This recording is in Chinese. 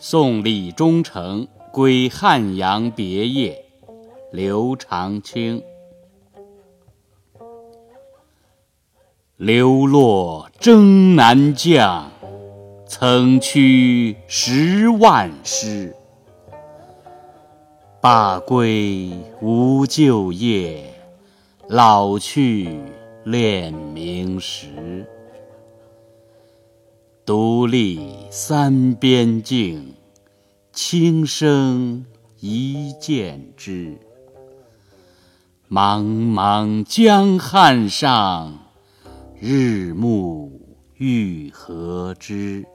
送李忠诚归汉阳别业，刘长卿。流落征南将，曾驱十万师。罢归无旧业，老去恋名时。独立三边静，轻声一见之。茫茫江汉上，日暮欲何之？